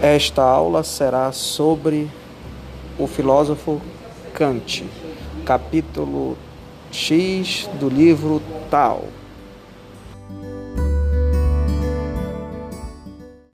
Esta aula será sobre o filósofo Kant, capítulo X do livro Tal.